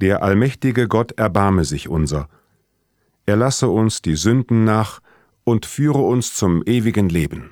Der allmächtige Gott erbarme sich unser. Er lasse uns die Sünden nach und führe uns zum ewigen Leben.